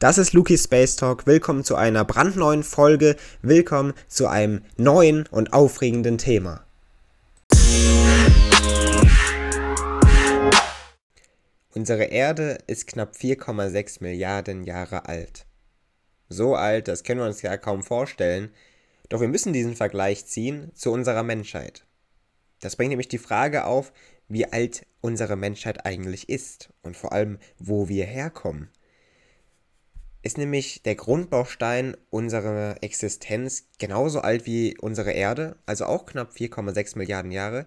Das ist Luki Space Talk. Willkommen zu einer brandneuen Folge. Willkommen zu einem neuen und aufregenden Thema. Unsere Erde ist knapp 4,6 Milliarden Jahre alt. So alt, das können wir uns ja kaum vorstellen, doch wir müssen diesen Vergleich ziehen zu unserer Menschheit. Das bringt nämlich die Frage auf, wie alt unsere Menschheit eigentlich ist und vor allem, wo wir herkommen ist nämlich der Grundbaustein unserer Existenz genauso alt wie unsere Erde, also auch knapp 4,6 Milliarden Jahre,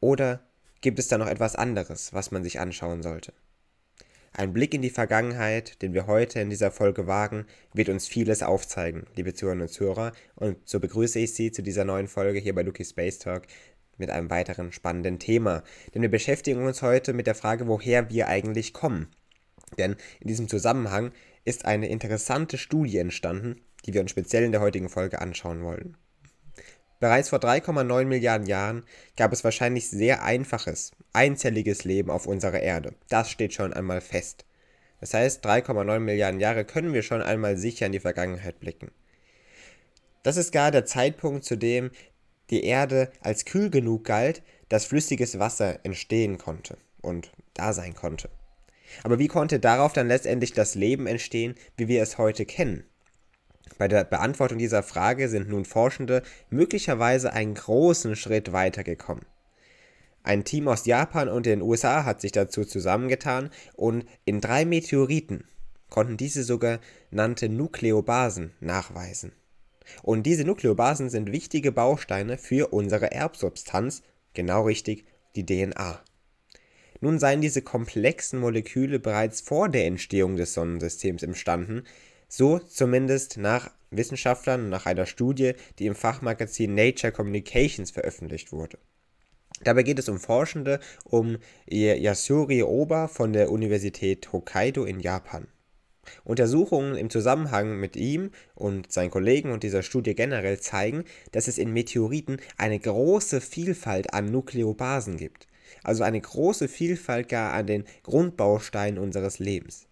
oder gibt es da noch etwas anderes, was man sich anschauen sollte? Ein Blick in die Vergangenheit, den wir heute in dieser Folge wagen, wird uns vieles aufzeigen, liebe Zuhörerinnen und Zuhörer, und so begrüße ich Sie zu dieser neuen Folge hier bei Lucky Space Talk mit einem weiteren spannenden Thema. Denn wir beschäftigen uns heute mit der Frage, woher wir eigentlich kommen. Denn in diesem Zusammenhang ist eine interessante Studie entstanden, die wir uns speziell in der heutigen Folge anschauen wollen. Bereits vor 3,9 Milliarden Jahren gab es wahrscheinlich sehr einfaches, einzelliges Leben auf unserer Erde. Das steht schon einmal fest. Das heißt, 3,9 Milliarden Jahre können wir schon einmal sicher in die Vergangenheit blicken. Das ist gar der Zeitpunkt, zu dem die Erde als kühl genug galt, dass flüssiges Wasser entstehen konnte und da sein konnte. Aber wie konnte darauf dann letztendlich das Leben entstehen, wie wir es heute kennen? Bei der Beantwortung dieser Frage sind nun Forschende möglicherweise einen großen Schritt weitergekommen. Ein Team aus Japan und den USA hat sich dazu zusammengetan und in drei Meteoriten konnten diese sogenannte Nukleobasen nachweisen. Und diese Nukleobasen sind wichtige Bausteine für unsere Erbsubstanz, genau richtig, die DNA. Nun seien diese komplexen Moleküle bereits vor der Entstehung des Sonnensystems imstanden, so zumindest nach Wissenschaftlern nach einer Studie, die im Fachmagazin Nature Communications veröffentlicht wurde. Dabei geht es um Forschende um Yasuri Oba von der Universität Hokkaido in Japan. Untersuchungen im Zusammenhang mit ihm und seinen Kollegen und dieser Studie generell zeigen, dass es in Meteoriten eine große Vielfalt an Nukleobasen gibt also eine große Vielfalt gar an den Grundbausteinen unseres Lebens.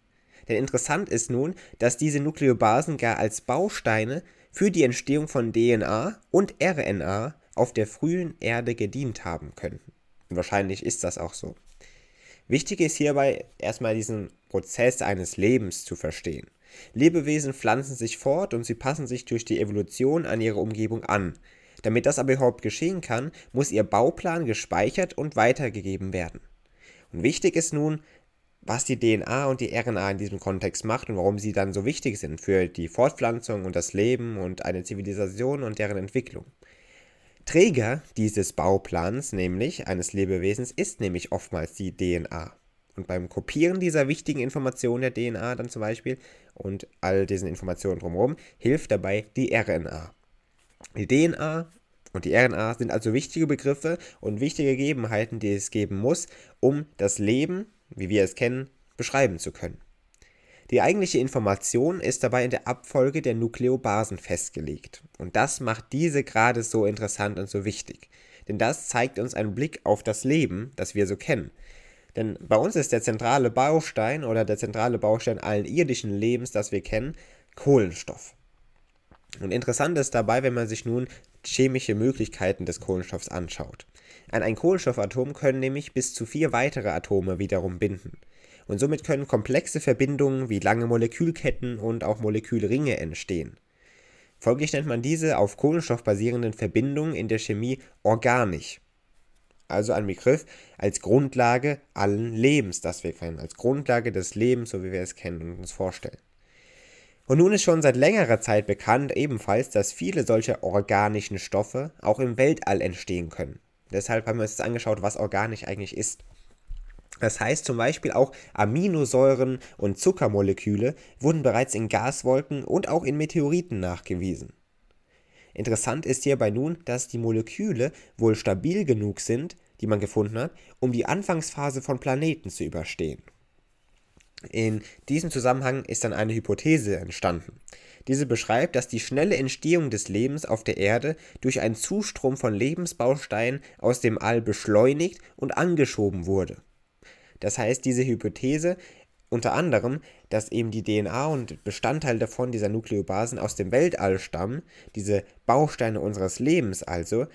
Denn interessant ist nun, dass diese Nukleobasen gar als Bausteine für die Entstehung von DNA und RNA auf der frühen Erde gedient haben könnten. Und wahrscheinlich ist das auch so. Wichtig ist hierbei erstmal diesen Prozess eines Lebens zu verstehen. Lebewesen pflanzen sich fort und sie passen sich durch die Evolution an ihre Umgebung an. Damit das aber überhaupt geschehen kann, muss ihr Bauplan gespeichert und weitergegeben werden. Und wichtig ist nun, was die DNA und die RNA in diesem Kontext macht und warum sie dann so wichtig sind für die Fortpflanzung und das Leben und eine Zivilisation und deren Entwicklung. Träger dieses Bauplans, nämlich eines Lebewesens, ist nämlich oftmals die DNA. Und beim Kopieren dieser wichtigen Informationen der DNA dann zum Beispiel und all diesen Informationen drumherum hilft dabei die RNA. Die DNA und die RNA sind also wichtige Begriffe und wichtige Gegebenheiten, die es geben muss, um das Leben, wie wir es kennen, beschreiben zu können. Die eigentliche Information ist dabei in der Abfolge der Nukleobasen festgelegt. Und das macht diese gerade so interessant und so wichtig. Denn das zeigt uns einen Blick auf das Leben, das wir so kennen. Denn bei uns ist der zentrale Baustein oder der zentrale Baustein allen irdischen Lebens, das wir kennen, Kohlenstoff. Und interessant ist dabei, wenn man sich nun chemische Möglichkeiten des Kohlenstoffs anschaut. An ein Kohlenstoffatom können nämlich bis zu vier weitere Atome wiederum binden. Und somit können komplexe Verbindungen wie lange Molekülketten und auch Molekülringe entstehen. Folglich nennt man diese auf Kohlenstoff basierenden Verbindungen in der Chemie organisch. Also ein Begriff als Grundlage allen Lebens, das wir kennen, als Grundlage des Lebens, so wie wir es kennen und uns vorstellen. Und nun ist schon seit längerer Zeit bekannt ebenfalls, dass viele solcher organischen Stoffe auch im Weltall entstehen können. Deshalb haben wir uns jetzt angeschaut, was organisch eigentlich ist. Das heißt zum Beispiel auch Aminosäuren und Zuckermoleküle wurden bereits in Gaswolken und auch in Meteoriten nachgewiesen. Interessant ist hierbei nun, dass die Moleküle wohl stabil genug sind, die man gefunden hat, um die Anfangsphase von Planeten zu überstehen. In diesem Zusammenhang ist dann eine Hypothese entstanden. Diese beschreibt, dass die schnelle Entstehung des Lebens auf der Erde durch einen Zustrom von Lebensbausteinen aus dem All beschleunigt und angeschoben wurde. Das heißt, diese Hypothese Unter anderem, dass eben die DNA und Bestandteile davon, dieser Nukleobasen, aus dem Weltall stammen, diese Bausteine unseres Lebens also.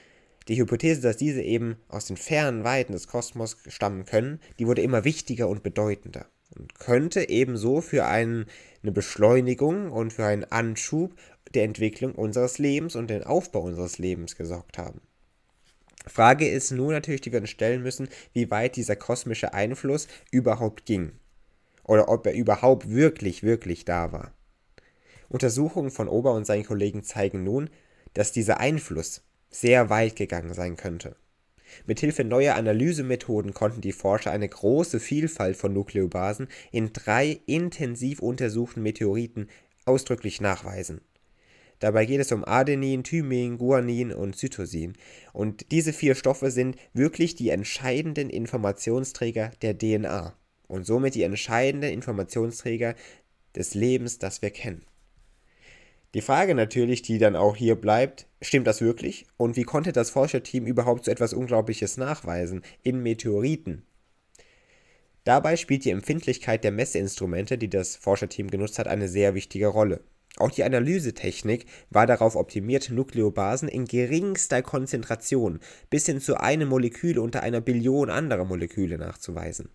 Die Hypothese, dass diese eben aus den fernen Weiten des Kosmos stammen können, die wurde immer wichtiger und bedeutender und könnte ebenso für einen, eine Beschleunigung und für einen Anschub der Entwicklung unseres Lebens und den Aufbau unseres Lebens gesorgt haben. Frage ist nur natürlich, die wir uns stellen müssen, wie weit dieser kosmische Einfluss überhaupt ging. Oder ob er überhaupt wirklich, wirklich da war. Untersuchungen von Ober und seinen Kollegen zeigen nun, dass dieser Einfluss sehr weit gegangen sein könnte. Mithilfe neuer Analysemethoden konnten die Forscher eine große Vielfalt von Nukleobasen in drei intensiv untersuchten Meteoriten ausdrücklich nachweisen. Dabei geht es um Adenin, Thymin, Guanin und Cytosin. Und diese vier Stoffe sind wirklich die entscheidenden Informationsträger der DNA und somit die entscheidenden Informationsträger des Lebens, das wir kennen. Die Frage natürlich, die dann auch hier bleibt, stimmt das wirklich? Und wie konnte das Forscherteam überhaupt so etwas Unglaubliches nachweisen in Meteoriten? Dabei spielt die Empfindlichkeit der Messeinstrumente, die das Forscherteam genutzt hat, eine sehr wichtige Rolle. Auch die Analysetechnik war darauf optimiert, Nukleobasen in geringster Konzentration bis hin zu einem Molekül unter einer Billion anderer Moleküle nachzuweisen.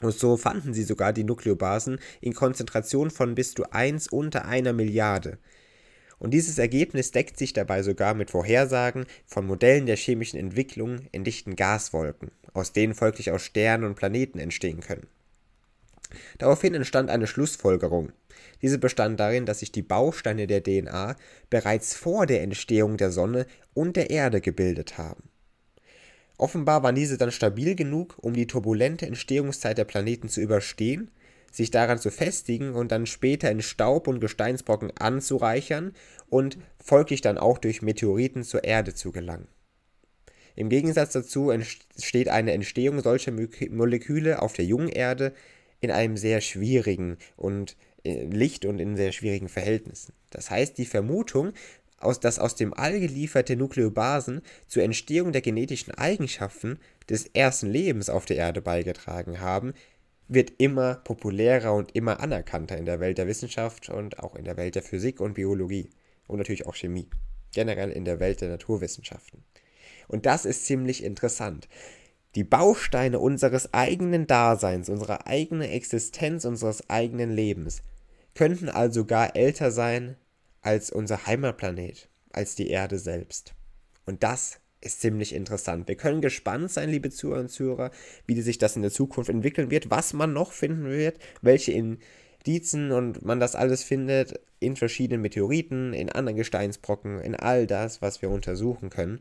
Und so fanden sie sogar die Nukleobasen in Konzentration von bis zu 1 unter einer Milliarde. Und dieses Ergebnis deckt sich dabei sogar mit Vorhersagen von Modellen der chemischen Entwicklung in dichten Gaswolken, aus denen folglich auch Sterne und Planeten entstehen können. Daraufhin entstand eine Schlussfolgerung. Diese bestand darin, dass sich die Bausteine der DNA bereits vor der Entstehung der Sonne und der Erde gebildet haben. Offenbar waren diese dann stabil genug, um die turbulente Entstehungszeit der Planeten zu überstehen, sich daran zu festigen und dann später in Staub und Gesteinsbrocken anzureichern und folglich dann auch durch Meteoriten zur Erde zu gelangen. Im Gegensatz dazu entsteht eine Entstehung solcher Moleküle auf der jungen Erde in einem sehr schwierigen und äh, Licht und in sehr schwierigen Verhältnissen. Das heißt, die Vermutung, aus, dass aus dem All gelieferte Nukleobasen zur Entstehung der genetischen Eigenschaften des ersten Lebens auf der Erde beigetragen haben, wird immer populärer und immer anerkannter in der Welt der Wissenschaft und auch in der Welt der Physik und Biologie und natürlich auch Chemie, generell in der Welt der Naturwissenschaften. Und das ist ziemlich interessant die Bausteine unseres eigenen Daseins, unserer eigenen Existenz, unseres eigenen Lebens, könnten also gar älter sein als unser Heimatplanet, als die Erde selbst. Und das ist ziemlich interessant. Wir können gespannt sein, liebe Zuhörer und Zuhörer, wie sich das in der Zukunft entwickeln wird, was man noch finden wird, welche Indizen und man das alles findet in verschiedenen Meteoriten, in anderen Gesteinsbrocken, in all das, was wir untersuchen können.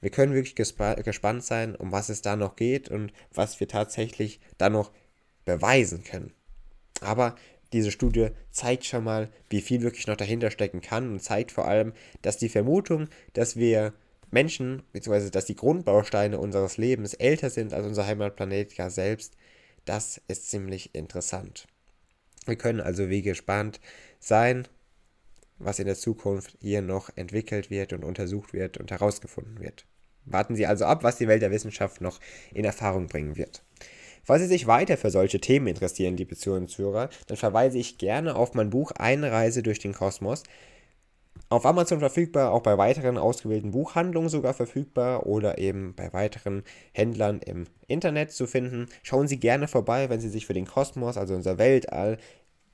Wir können wirklich gespannt sein, um was es da noch geht und was wir tatsächlich da noch beweisen können. Aber diese Studie zeigt schon mal, wie viel wirklich noch dahinter stecken kann und zeigt vor allem, dass die Vermutung, dass wir Menschen, beziehungsweise dass die Grundbausteine unseres Lebens älter sind als unser Heimatplanet ja selbst, das ist ziemlich interessant. Wir können also wie gespannt sein, was in der Zukunft hier noch entwickelt wird und untersucht wird und herausgefunden wird. Warten Sie also ab, was die Welt der Wissenschaft noch in Erfahrung bringen wird. Falls Sie sich weiter für solche Themen interessieren, liebe Zuhörer dann verweise ich gerne auf mein Buch Eine Reise durch den Kosmos. Auf Amazon verfügbar, auch bei weiteren ausgewählten Buchhandlungen sogar verfügbar oder eben bei weiteren Händlern im Internet zu finden. Schauen Sie gerne vorbei, wenn Sie sich für den Kosmos, also unser Weltall,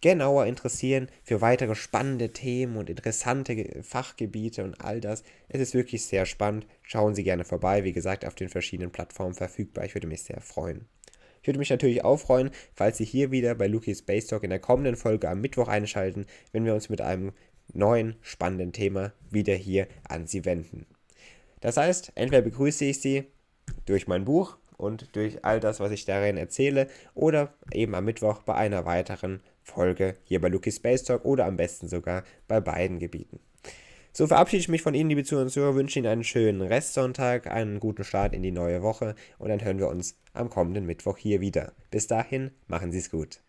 genauer interessieren für weitere spannende Themen und interessante Fachgebiete und all das. Es ist wirklich sehr spannend. Schauen Sie gerne vorbei. Wie gesagt, auf den verschiedenen Plattformen verfügbar. Ich würde mich sehr freuen. Ich würde mich natürlich auch freuen, falls Sie hier wieder bei Lukis Space Talk in der kommenden Folge am Mittwoch einschalten, wenn wir uns mit einem neuen spannenden Thema wieder hier an Sie wenden. Das heißt, entweder begrüße ich Sie durch mein Buch und durch all das, was ich darin erzähle, oder eben am Mittwoch bei einer weiteren Folge hier bei Lucky Space Talk oder am besten sogar bei beiden Gebieten. So verabschiede ich mich von Ihnen, liebe Zuhörer und Zuhörer, wünsche Ihnen einen schönen Restsonntag, einen guten Start in die neue Woche und dann hören wir uns am kommenden Mittwoch hier wieder. Bis dahin, machen Sie es gut.